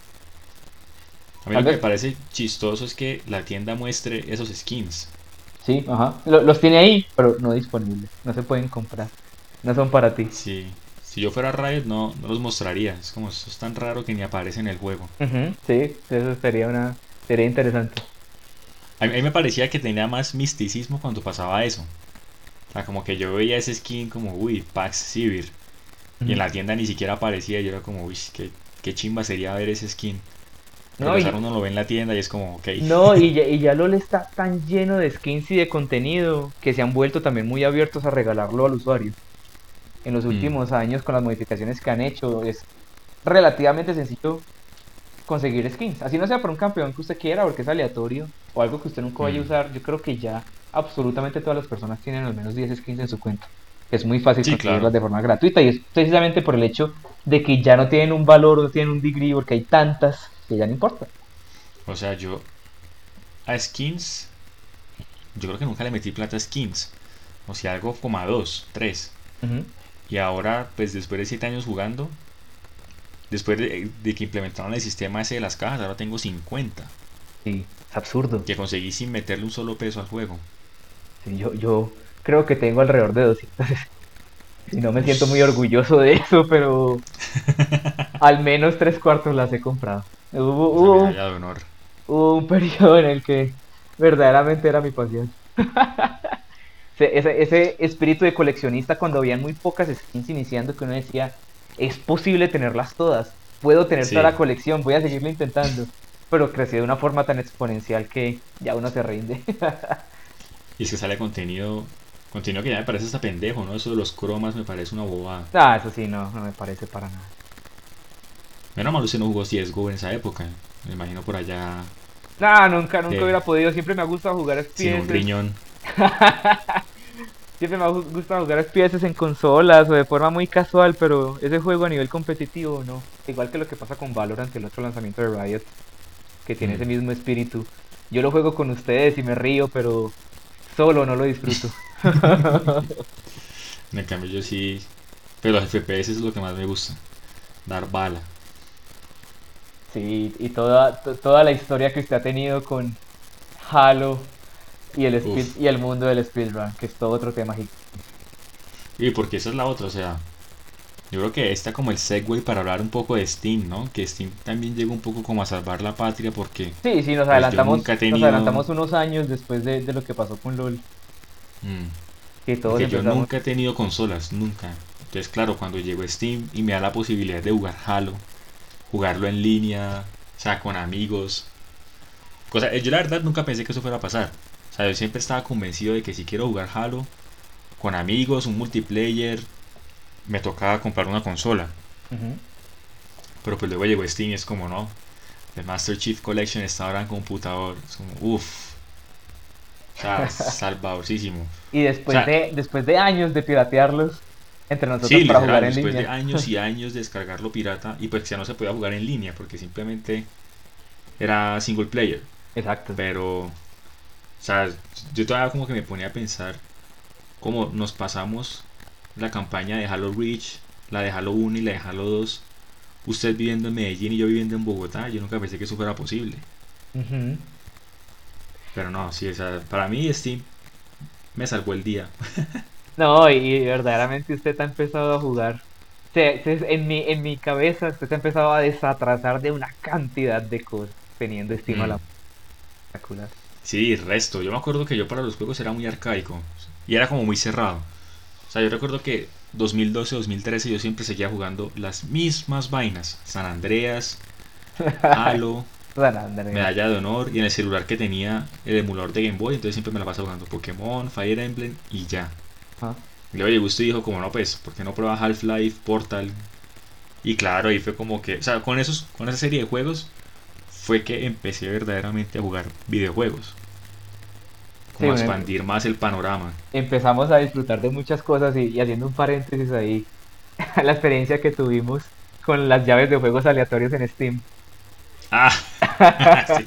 [SPEAKER 1] A mí lo que me parece chistoso es que la tienda muestre esos skins.
[SPEAKER 2] Sí, ajá. los tiene ahí, pero no disponibles. No se pueden comprar. No son para ti.
[SPEAKER 1] Sí. Si yo fuera Riot no, no los mostraría. Es como, eso es tan raro que ni aparece en el juego.
[SPEAKER 2] sí, eso sería una sería interesante.
[SPEAKER 1] A mí, me parecía que tenía más misticismo cuando pasaba eso. O sea, como que yo veía ese skin como, uy, Pax Sivir. Y en la tienda ni siquiera aparecía. Yo era como, uy, qué qué chimba sería ver ese skin. No, y... uno lo ve en la tienda y es como, ok.
[SPEAKER 2] No, y ya, y ya LOL está tan lleno de skins y de contenido que se han vuelto también muy abiertos a regalarlo al usuario. En los mm. últimos años, con las modificaciones que han hecho, es relativamente sencillo conseguir skins. Así no sea por un campeón que usted quiera, porque es aleatorio, o algo que usted nunca vaya a mm. usar. Yo creo que ya absolutamente todas las personas tienen al menos 10 skins en su cuenta es muy fácil conseguirlas de forma gratuita y es precisamente por el hecho de que ya no tienen un valor, no tienen un degree, porque hay tantas que ya no importa.
[SPEAKER 1] O sea, yo a skins, yo creo que nunca le metí plata a skins. O sea, algo como a dos, tres. Y ahora, pues después de siete años jugando, después de, que implementaron el sistema ese de las cajas, ahora tengo 50.
[SPEAKER 2] Sí, es absurdo.
[SPEAKER 1] Que conseguí sin meterle un solo peso al juego.
[SPEAKER 2] Sí, yo, yo, creo que tengo alrededor de 200. Y no me siento muy orgulloso de eso, pero al menos tres cuartos las he comprado. Hubo, un periodo en el que verdaderamente era mi pasión. ese, ese, espíritu de coleccionista cuando habían muy pocas skins iniciando que uno decía, es posible tenerlas todas, puedo tener toda la colección, voy a seguirlo intentando. Pero creció de una forma tan exponencial que ya uno se rinde.
[SPEAKER 1] y es que sale contenido Continúo que ya me parece hasta pendejo, ¿no? Eso de los cromas me parece una bobada.
[SPEAKER 2] Ah, eso sí, no, no me parece para nada.
[SPEAKER 1] Menos mal usted no jugó CSGO en esa época. Me imagino por allá.
[SPEAKER 2] No, nunca, nunca hubiera podido. Siempre me ha gustado jugar FPS. Sin
[SPEAKER 1] un riñón.
[SPEAKER 2] Siempre me ha gustado jugar FPS en consolas o de forma muy casual, pero ese juego a nivel competitivo, no. Igual que lo que pasa con Valorant, el otro lanzamiento de Riot, que tiene ese mismo espíritu. Yo lo juego con ustedes y me río, pero solo no lo disfruto.
[SPEAKER 1] en cambio yo sí... Pero los FPS es lo que más me gusta. Dar bala.
[SPEAKER 2] Sí, y toda, toda la historia que usted ha tenido con Halo y el, y el mundo del speedrun, que es todo otro tema.
[SPEAKER 1] Y porque esa es la otra, o sea, yo creo que está como el segue para hablar un poco de Steam, ¿no? Que Steam también llegó un poco como a salvar la patria porque...
[SPEAKER 2] Sí, sí, nos pues, adelantamos, nos adelantamos unos años después de, lo que pasó con LOL.
[SPEAKER 1] Mm. Que todos yo nunca he tenido consolas, nunca. Entonces, claro, cuando llegó Steam y me da la posibilidad de jugar Halo, jugarlo en línea, o sea, con amigos. Cosa, yo la verdad nunca pensé que eso fuera a pasar. O sea, yo siempre estaba convencido de que si quiero jugar Halo con amigos, un multiplayer, me tocaba comprar una consola. Pero pues luego llegó Steam y es como no. El Master Chief Collection está ahora en computador. Es como, uff. O sea, salvadorísimo.
[SPEAKER 2] Y después, de, después de años de piratearlos, entre nosotros para jugar en
[SPEAKER 1] después de años y años de descargarlo pirata y pues ya no se podía jugar en línea porque simplemente era single player.
[SPEAKER 2] Exacto.
[SPEAKER 1] Pero, o sea, yo todavía como que me ponía a pensar cómo nos pasamos la campaña de Halo Reach, la de Halo 1 y la de Halo 2. Usted viviendo en Medellín y yo viviendo en Bogotá, yo nunca pensé que eso fuera posible. Pero no, sí, o sea, para mí Steam me salvó el día.
[SPEAKER 2] No, y verdaderamente usted ha empezado a jugar. en, mi, en mi cabeza usted ha empezado a desatrasar de una cantidad de cosas teniendo estima mm. la espectacular.
[SPEAKER 1] Sí, resto. Yo me acuerdo que yo para los juegos era muy arcaico y era como muy cerrado. O sea, yo recuerdo que 2012, 2013 yo siempre seguía jugando las mismas vainas. San Andreas, Halo, Medalla de Honor y en el celular que tenía el emulador de Game Boy, entonces siempre me la pasaba jugando Pokémon, Fire Emblem y ya. Y luego llegó usted y dijo, como no, pues, ¿por qué no prueba Half-Life, Portal? Y claro, ahí fue como que, o sea, con, esos, con esa serie de juegos fue que empecé verdaderamente a jugar videojuegos. Como a expandir más el panorama.
[SPEAKER 2] Empezamos a disfrutar de muchas cosas y, haciendo un paréntesis ahí, la experiencia que tuvimos con las llaves de juegos aleatorios en Steam.
[SPEAKER 1] Ah,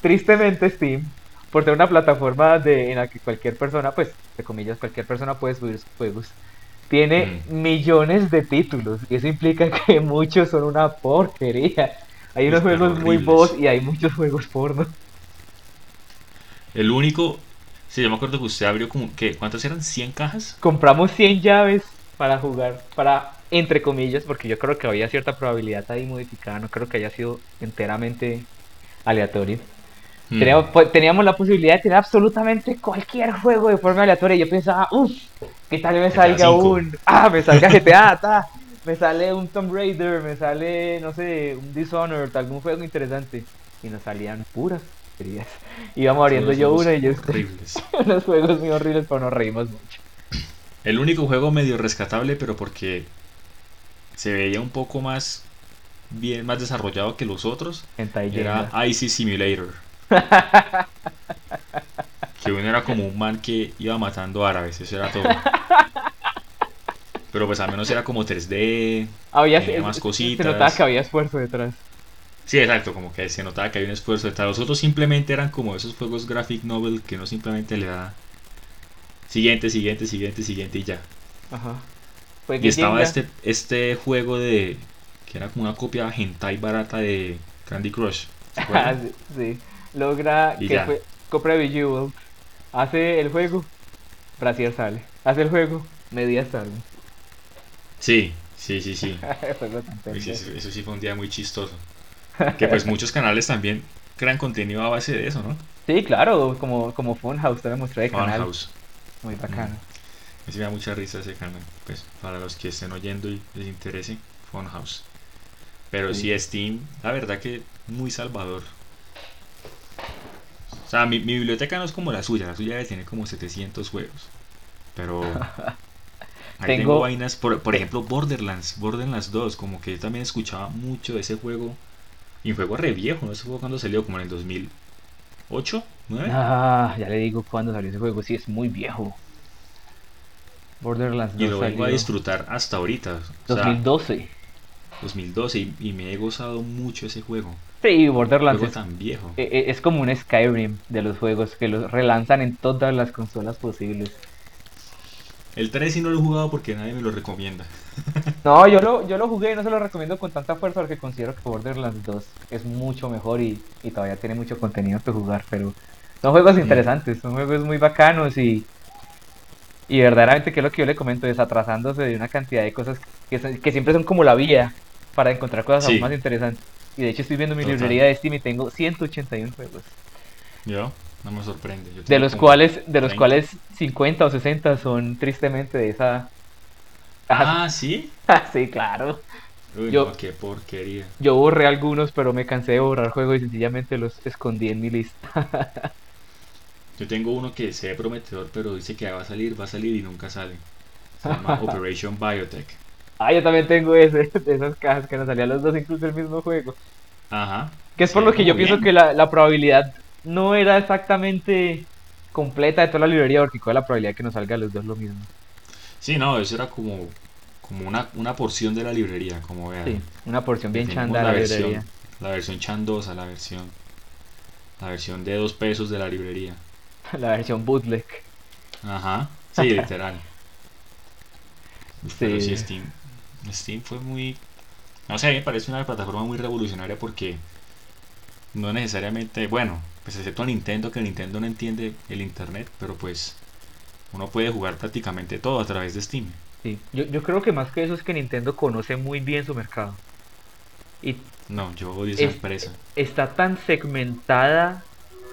[SPEAKER 2] Tristemente Steam por ser una plataforma de, en la que cualquier persona, pues, de comillas, cualquier persona puede subir sus juegos, tiene mm. millones de títulos y eso implica que muchos son una porquería. Hay unos juegos muy boss y hay muchos juegos porno.
[SPEAKER 1] El único, sí, yo me acuerdo que usted abrió como, que ¿cuántas eran? ¿100 cajas?
[SPEAKER 2] Compramos 100 llaves para jugar, para, entre comillas, porque yo creo que había cierta probabilidad ahí modificada, no creo que haya sido enteramente aleatorio. Hmm. Pues, teníamos, la posibilidad de tener absolutamente cualquier juego de forma aleatoria. Y yo pensaba, uff, ¿qué tal me salga un. Ah, me salga GTA, ta, me sale un Tomb Raider, me sale, no sé, un Dishonored, algún juego interesante. Y nos salían puras. Íbamos abriendo yo una y yo. Horribles. unos juegos muy horribles, pero nos reímos mucho.
[SPEAKER 1] El único juego medio rescatable, pero porque se veía un poco más bien más desarrollado que los otros, era Icy Simulator. que uno era como un man que iba matando árabes, eso era todo. Pero pues al menos era como 3D, había más cositas.
[SPEAKER 2] Se notaba que había esfuerzo detrás.
[SPEAKER 1] Sí, exacto, como que se notaba que había un esfuerzo detrás. Los otros simplemente eran como esos juegos graphic novel que no simplemente le da siguiente, siguiente, siguiente, siguiente y ya. Ajá. Pues, y estaba este, este juego de que era como una copia hentai barata de Candy Crush.
[SPEAKER 2] sí logra que fue, compra Bejeweled, hace el juego, Brasier sale, hace el juego, Media sale.
[SPEAKER 1] Sí, sí, sí, sí. eso, sí fue un día muy chistoso. Que pues muchos canales también crean contenido a base de eso, ¿no?
[SPEAKER 2] Sí, claro, como, como Funhouse, te mostré de canal. Funhouse. Muy bacano.
[SPEAKER 1] Me sí me da mucha risa ese canal. Pues para los que estén oyendo y les interese, Funhouse. Pero sí, Steam, la verdad que muy salvador. O sea, mi, biblioteca no es como la suya, la suya tiene como 700 juegos. Pero ahí tengo... vainas, por, por, ejemplo, Borderlands, Borderlands 2, como que yo también escuchaba mucho de ese juego. Y un juego re viejo, ¿no? Ese juego cuando salió, como en el 2008, 9.
[SPEAKER 2] Ah, ya le digo cuándo salió ese juego, sí, es muy viejo.
[SPEAKER 1] Borderlands 2 Y lo vengo a disfrutar hasta ahorita.
[SPEAKER 2] 2012.
[SPEAKER 1] 2012 y me he gozado mucho ese juego.
[SPEAKER 2] Sí, Borderlands
[SPEAKER 1] es, tan viejo.
[SPEAKER 2] E, e, es, como un Skyrim de los juegos que los relanzan en todas las consolas posibles.
[SPEAKER 1] El 3 sí no lo he jugado porque nadie me lo recomienda.
[SPEAKER 2] no, yo lo, yo lo jugué y no se lo recomiendo con tanta fuerza porque considero que Borderlands 2 es mucho mejor y, todavía tiene mucho contenido que jugar, pero son juegos interesantes, son juegos muy bacanos y, y verdaderamente que es lo que yo le comento, desatrasándose de una cantidad de cosas que, que siempre son como la vía para encontrar cosas aún más interesantes. Y de hecho estoy viendo mi librería de Steam y tengo 181 juegos.
[SPEAKER 1] Yo, no me sorprende.
[SPEAKER 2] de los cuales, de los cuales 50 o 60 son tristemente de esa.
[SPEAKER 1] Ah, sí.
[SPEAKER 2] sí, claro.
[SPEAKER 1] Uy, yo, qué porquería.
[SPEAKER 2] Yo borré algunos, pero me cansé de borrar juegos y sencillamente los escondí en mi lista.
[SPEAKER 1] yo tengo uno que se ve prometedor, pero dice que va a salir, va a salir y nunca sale. Se llama Operation Biotech.
[SPEAKER 2] Ah, yo también tengo ese, de esas cajas que nos salían los dos incluso el mismo juego.
[SPEAKER 1] Ajá.
[SPEAKER 2] Que es por lo que yo pienso que la, la, probabilidad no era exactamente completa de toda la librería, porque cuál es la probabilidad que nos salga los dos lo mismo.
[SPEAKER 1] Sí, no, eso era como, como una, una porción de la librería, como vean. Sí,
[SPEAKER 2] una porción bien chanda de la, librería.
[SPEAKER 1] La versión chandosa, la versión. La versión de dos pesos de la librería.
[SPEAKER 2] la versión bootleg.
[SPEAKER 1] Ajá, sí, literal. Sí. Pero sí, Steam. Steam fue muy... No sé, a mí me parece una plataforma muy revolucionaria porque no necesariamente, bueno, pues excepto a Nintendo, que Nintendo no entiende el Internet, pero pues uno puede jugar prácticamente todo a través de Steam.
[SPEAKER 2] Sí, yo, yo creo que más que eso es que Nintendo conoce muy bien su mercado. Y
[SPEAKER 1] no, yo odio esa empresa.
[SPEAKER 2] Está tan segmentada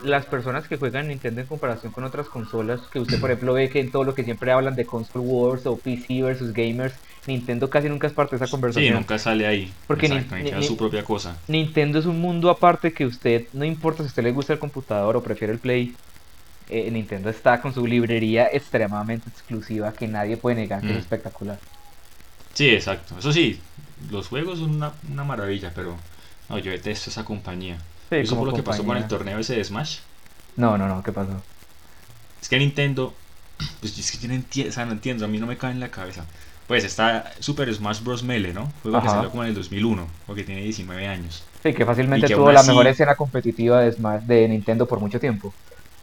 [SPEAKER 2] las personas que juegan Nintendo en comparación con otras consolas, que usted por ejemplo ve que en todo lo que siempre hablan de console wars o PC versus gamers, Nintendo casi nunca es parte de esa conversación.
[SPEAKER 1] Sí, nunca sale ahí.
[SPEAKER 2] Porque
[SPEAKER 1] ni, su propia cosa.
[SPEAKER 2] Nintendo es un mundo aparte que usted, no importa si a usted le gusta el computador o prefiere el Play, eh, Nintendo está con su librería extremadamente exclusiva que nadie puede negar que es mm. espectacular.
[SPEAKER 1] Sí, exacto. Eso sí, los juegos son una, una maravilla, pero no, yo detesto esa compañía. Sí, ¿Eso fue lo que pasó con el torneo ese de Smash?
[SPEAKER 2] No, no, no, ¿qué pasó?
[SPEAKER 1] Es que Nintendo, pues es que yo no entiendo, o sea, no entiendo, a mí no me cae en la cabeza. Pues está Super Smash Bros. Melee, ¿no? Juego que salió como en el 2001, porque tiene 19 años.
[SPEAKER 2] Sí, que fácilmente tuvo la mejor escena competitiva de, Smash, de Nintendo por mucho tiempo.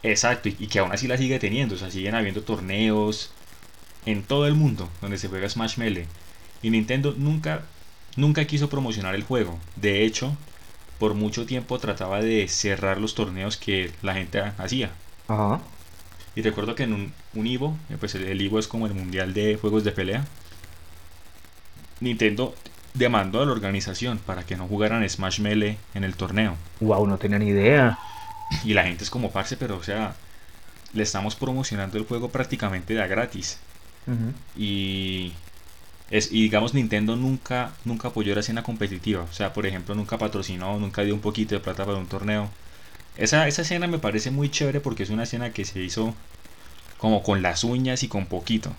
[SPEAKER 1] Exacto, y, que aún así la sigue teniendo, o sea, siguen habiendo torneos en todo el mundo donde se juega Smash Melee. Y Nintendo nunca, nunca quiso promocionar el juego. De hecho, por mucho tiempo trataba de cerrar los torneos que la gente hacía. Ajá. Y recuerdo que en un, un Ivo, eh, pues el, el Ivo es como el mundial de juegos de pelea. Nintendo demandó a la organización para que no jugaran Smash Melee en el torneo.
[SPEAKER 2] Wow, no tenía ni idea.
[SPEAKER 1] Y la gente es como parce, pero o sea, le estamos promocionando el juego prácticamente de a gratis. Y es, y digamos Nintendo nunca nunca apoyó la escena competitiva, o sea, por ejemplo, nunca patrocinó, nunca dio un poquito de plata para un torneo. Esa, esa escena me parece muy chévere porque es una escena que se hizo como con las uñas y con poquito.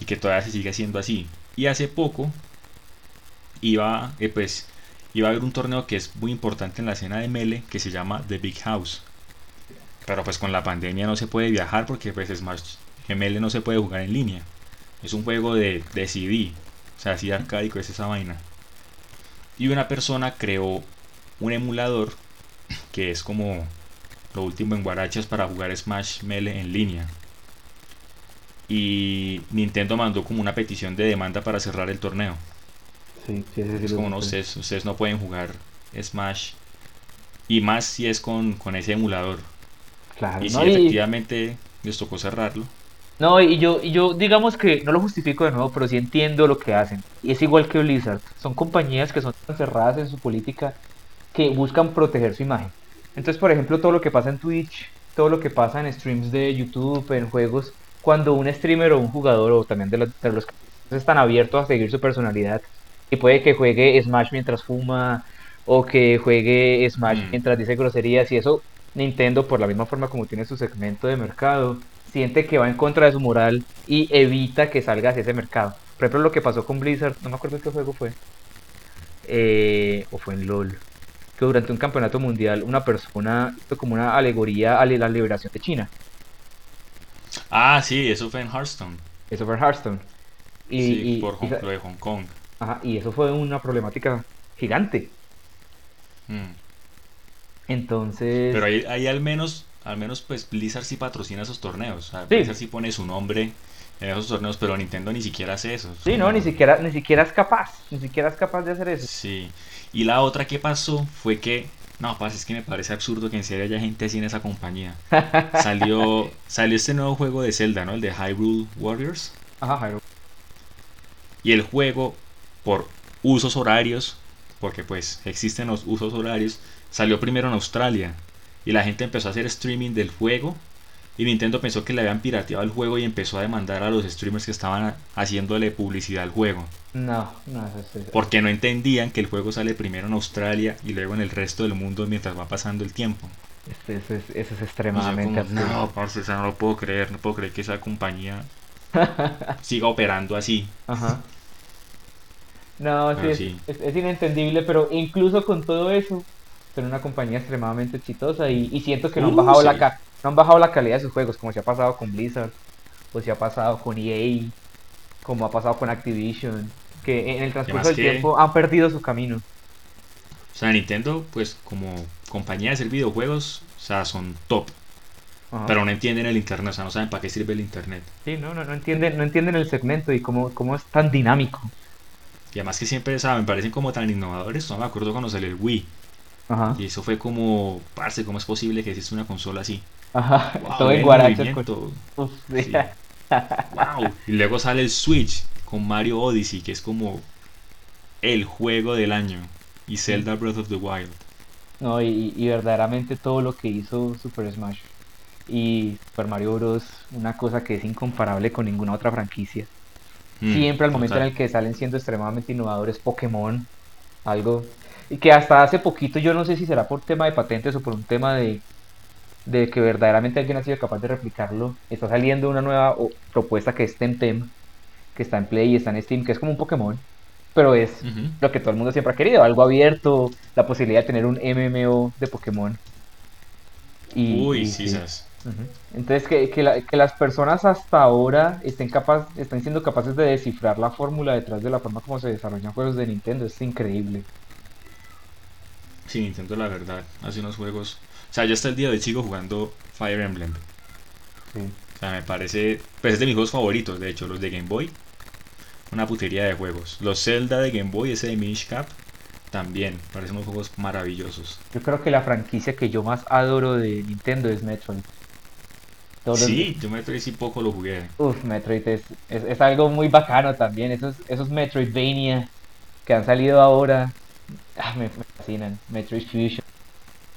[SPEAKER 1] Y que todavía se sigue haciendo así. Y hace poco iba, eh, pues, iba a haber un torneo que es muy importante en la escena de Mele que se llama The Big House. Pero pues con la pandemia no se puede viajar porque pues Smash Mele no se puede jugar en línea. Es un juego de, de CD. O sea, así arcádico es esa vaina. Y una persona creó un emulador que es como lo último en guarachas para jugar Smash Melee en línea y Nintendo mandó como una petición de demanda para cerrar el torneo.
[SPEAKER 2] Sí, sí, sí,
[SPEAKER 1] es como no, ustedes, ustedes no pueden jugar Smash y más si es con, con ese emulador.
[SPEAKER 2] Claro,
[SPEAKER 1] y si efectivamente les tocó cerrarlo.
[SPEAKER 2] No, y yo, y yo digamos que no lo justifico de nuevo, pero sí entiendo lo que hacen. Y es igual que Blizzard. Son compañías que son tan cerradas en su política que buscan proteger su imagen. Entonces, por ejemplo, todo lo que pasa en Twitch, todo lo que pasa en streams de YouTube, en juegos, cuando un streamer o un jugador o también de, los, que están abiertos a seguir su personalidad y puede que juegue Smash mientras fuma o que juegue Smash mm. mientras dice groserías y eso Nintendo por la misma forma como tiene su segmento de mercado siente que va en contra de su moral y evita que salga hacia ese mercado. Por ejemplo lo que pasó con Blizzard, no me acuerdo qué juego fue. Eh, o fue en LOL. Que durante un campeonato mundial una persona hizo como una alegoría a la liberación de China.
[SPEAKER 1] Ah, sí, eso fue en Hearthstone.
[SPEAKER 2] Eso fue en Hearthstone.
[SPEAKER 1] Y, sí, por Hong, lo de Hong Kong.
[SPEAKER 2] Ajá, y eso fue una problemática gigante.
[SPEAKER 1] Mm.
[SPEAKER 2] Entonces.
[SPEAKER 1] Pero ahí, ahí, al menos, al menos pues Blizzard sí patrocina esos torneos. Blizzard sí pone su nombre en esos torneos, pero Nintendo ni siquiera hace eso.
[SPEAKER 2] Sí, no, ni siquiera, ni siquiera es capaz, ni siquiera es capaz de hacer eso.
[SPEAKER 1] Sí. Y la otra que pasó fue que, no, pasa, es que me parece absurdo que en serio haya gente así en esa compañía. salió, salió este nuevo juego de Zelda, ¿no? El de Hyrule Warriors.
[SPEAKER 2] Ajá, Hyrule.
[SPEAKER 1] Y el juego, por usos horarios, porque pues existen los usos horarios, salió primero en Australia. Y la gente empezó a hacer streaming del juego y Nintendo pensó que le habían pirateado el juego y empezó a demandar a los streamers que estaban haciéndole publicidad al juego.
[SPEAKER 2] No, no, eso es...
[SPEAKER 1] Porque no entendían que el juego sale primero en Australia y luego en el resto del mundo mientras va pasando el tiempo.
[SPEAKER 2] Eso es, eso es extremadamente
[SPEAKER 1] No, parce, no lo puedo creer, no puedo creer que esa compañía siga operando así. Ajá.
[SPEAKER 2] No, sí, Es, es, inentendible, pero incluso con todo eso, son una compañía extremadamente exitosa y, y siento que no han uh, bajado la la no han bajado la calidad de sus juegos, como se ha pasado con Blizzard, o se ha pasado con EA, como ha pasado con Activision, que en el transcurso del tiempo han perdido su camino.
[SPEAKER 1] O sea, Nintendo, pues como compañía de hacer videojuegos, o sea, son top. Pero no entienden el internet, o sea, no saben para qué sirve el internet.
[SPEAKER 2] Sí, no, no, no entienden, no entienden el segmento y cómo, cómo es tan dinámico.
[SPEAKER 1] Y además que siempre, ¿saben? Parecen como tan innovadores. No me acuerdo cuando salió el Wii. Ajá. Y eso fue como, parce, ¿cómo es posible que exista una consola así? Ajá, todo en guaracho. wow. Y luego sale el Switch con Mario Odyssey, que es como el juego del año. Y Zelda Breath of the Wild.
[SPEAKER 2] No, y, verdaderamente todo lo que hizo Super Smash y Super Mario Bros. Una cosa que es incomparable con ninguna otra franquicia. Mm, Siempre al momento en el que salen siendo extremadamente innovadores Pokémon, algo. Y que hasta hace poquito, yo no sé si será por tema de patentes o por un tema de, de que verdaderamente alguien ha sido capaz de replicarlo. Está saliendo una nueva propuesta que es Temtem, que está en Play y está en Steam, que es como un Pokémon, pero es lo que todo el mundo siempre ha querido, algo abierto, la posibilidad de tener un MMO de Pokémon.
[SPEAKER 1] Y, Uy, sí,
[SPEAKER 2] Entonces, que, que, las personas hasta ahora estén, capaz, estén siendo capaces de descifrar la fórmula detrás de la forma como se desarrollan juegos de Nintendo es increíble.
[SPEAKER 1] Sí, Nintendo, la verdad, hace unos juegos o sea, yo hasta el día de hoy sigo jugando Fire Emblem. Sí. O sea, me parece. Pues es de mis juegos favoritos, de hecho, los de Game Boy. Una putería de juegos. Los Zelda de Game Boy, ese de Minish Cap, también. Parecen unos juegos maravillosos.
[SPEAKER 2] Yo creo que la franquicia que yo más adoro de Nintendo es Metroid.
[SPEAKER 1] sí, yo Metroid sí poco lo jugué.
[SPEAKER 2] Uf, Metroid es, es, algo muy bacano también. Esos, esos Metroidvania que han salido ahora. Ah, me fascinan. Metroid Fusion.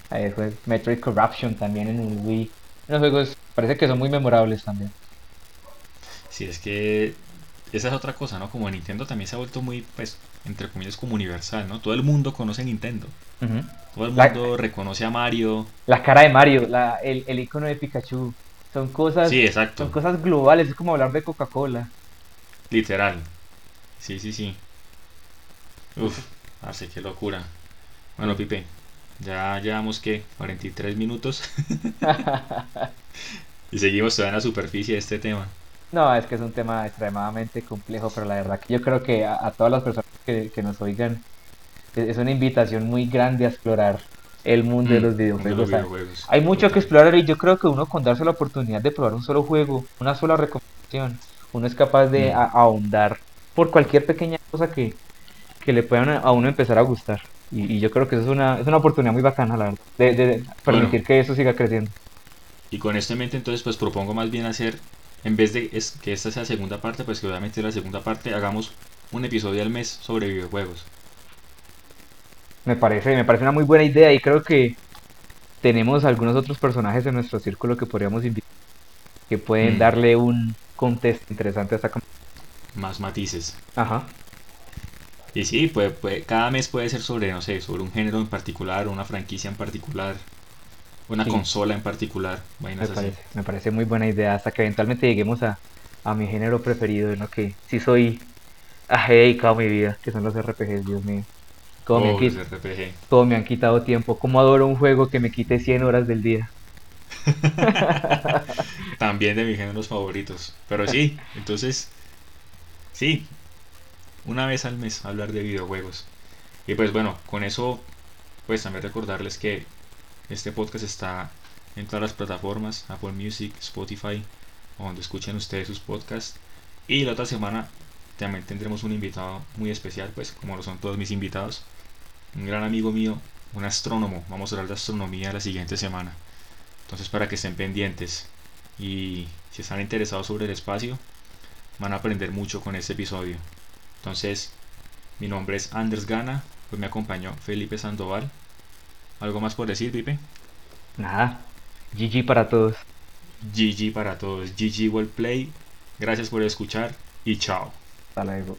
[SPEAKER 2] Ahí fue Metroid Corruption también en el Wii. Los juegos parece que son muy memorables también.
[SPEAKER 1] Sí, es que esa es otra cosa, ¿no? Como Nintendo también se ha vuelto muy, pues, entre comillas, como universal, ¿no? Todo el mundo conoce Nintendo. Todo el mundo reconoce a Mario.
[SPEAKER 2] La cara de Mario, la, el, el icono de Pikachu. Son cosas, sí, exacto. son cosas globales, es como hablar de Coca-Cola.
[SPEAKER 1] Literal. Sí, sí, sí. Uf, así que locura. Bueno, Pipe, ya llevamos que 43 minutos. y seguimos todavía en la superficie de este tema.
[SPEAKER 2] No, es que es un tema extremadamente complejo, pero la verdad que yo creo que a, todas las personas que, nos oigan es una invitación muy grande a explorar el mundo de mm, los videojuegos. Hay mucho que explorar y yo creo que uno con darse la oportunidad de probar un solo juego, una sola recomendación, uno es capaz de mm. ahondar por cualquier pequeña cosa que, que le puedan a uno empezar a gustar. Y, yo creo que eso es una, es una oportunidad muy bacana, la verdad, de, permitir que eso siga creciendo.
[SPEAKER 1] Y con esto en mente, entonces, pues propongo más bien hacer, en vez de es, que esta sea segunda parte, pues que obviamente la segunda parte hagamos un episodio al mes sobre videojuegos.
[SPEAKER 2] Me parece, me parece una muy buena idea y creo que tenemos algunos otros personajes en nuestro círculo que podríamos invitar que pueden mm. darle un contexto interesante a esta
[SPEAKER 1] Más matices. Ajá. Y sí, pues, cada mes puede ser sobre, no sé, sobre un género en particular, una franquicia en particular, una consola en particular.
[SPEAKER 2] Me parece, me parece, muy buena idea hasta que eventualmente lleguemos a, a mi género preferido, en lo que sí soy a dedicado mi vida, que son los RPGs, Dios mío. Cómo, me, han RPG. me han quitado tiempo, cómo adoro un juego que me quite 100 horas del día.
[SPEAKER 1] También de mis géneros favoritos. Pero sí, entonces, sí, una vez al mes hablar de videojuegos. Y pues bueno, con eso, pues también recordarles que este podcast está en todas las plataformas, Apple Music, Spotify, donde escuchen ustedes sus podcasts. Y la otra semana también tendremos un invitado muy especial, pues como lo son todos mis invitados. Un gran amigo mío, un astrónomo. Vamos a hablar de astronomía la siguiente semana. Entonces para que estén pendientes. Y si están interesados sobre el espacio, van a aprender mucho con este episodio. Entonces, mi nombre es Anders Gana, pues me acompañó Felipe Sandoval. ¿Algo más por decir, Pipe?
[SPEAKER 2] Nada, GG para todos.
[SPEAKER 1] GG para todos, GG Well Play. Gracias por escuchar y chao.
[SPEAKER 2] Hasta luego.